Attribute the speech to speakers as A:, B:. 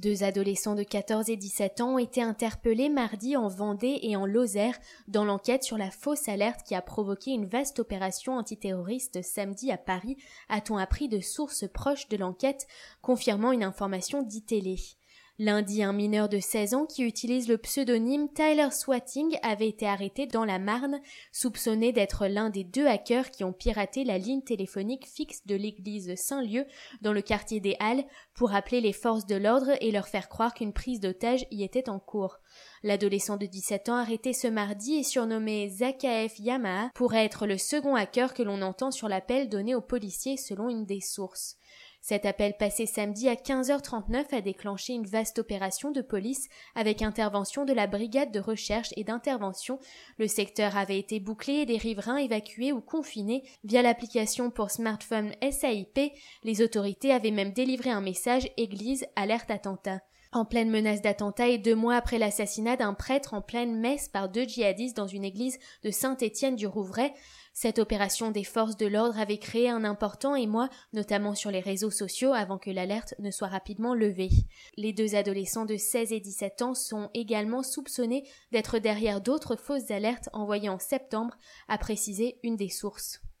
A: Deux adolescents de 14 et 17 ans ont été interpellés mardi en Vendée et en Lozère dans l'enquête sur la fausse alerte qui a provoqué une vaste opération antiterroriste samedi à Paris, a-t-on appris de sources proches de l'enquête, confirmant une information d'ITélé. Lundi, un mineur de 16 ans qui utilise le pseudonyme Tyler Swatting avait été arrêté dans la Marne, soupçonné d'être l'un des deux hackers qui ont piraté la ligne téléphonique fixe de l'église Saint-Lieu dans le quartier des Halles pour appeler les forces de l'ordre et leur faire croire qu'une prise d'otage y était en cours. L'adolescent de 17 ans arrêté ce mardi et surnommé Zakaef Yamaha pourrait être le second hacker que l'on entend sur l'appel donné aux policiers selon une des sources. Cet appel passé samedi à 15h39 a déclenché une vaste opération de police avec intervention de la brigade de recherche et d'intervention. Le secteur avait été bouclé et des riverains évacués ou confinés via l'application pour smartphone SAIP. Les autorités avaient même délivré un message Église alerte attentat. En pleine menace d'attentat et deux mois après l'assassinat d'un prêtre en pleine messe par deux djihadistes dans une église de Saint-Étienne du Rouvray, cette opération des forces de l'ordre avait créé un important émoi, notamment sur les réseaux sociaux, avant que l'alerte ne soit rapidement levée. Les deux adolescents de 16 et 17 ans sont également soupçonnés d'être derrière d'autres fausses alertes envoyées en septembre, a précisé une des sources.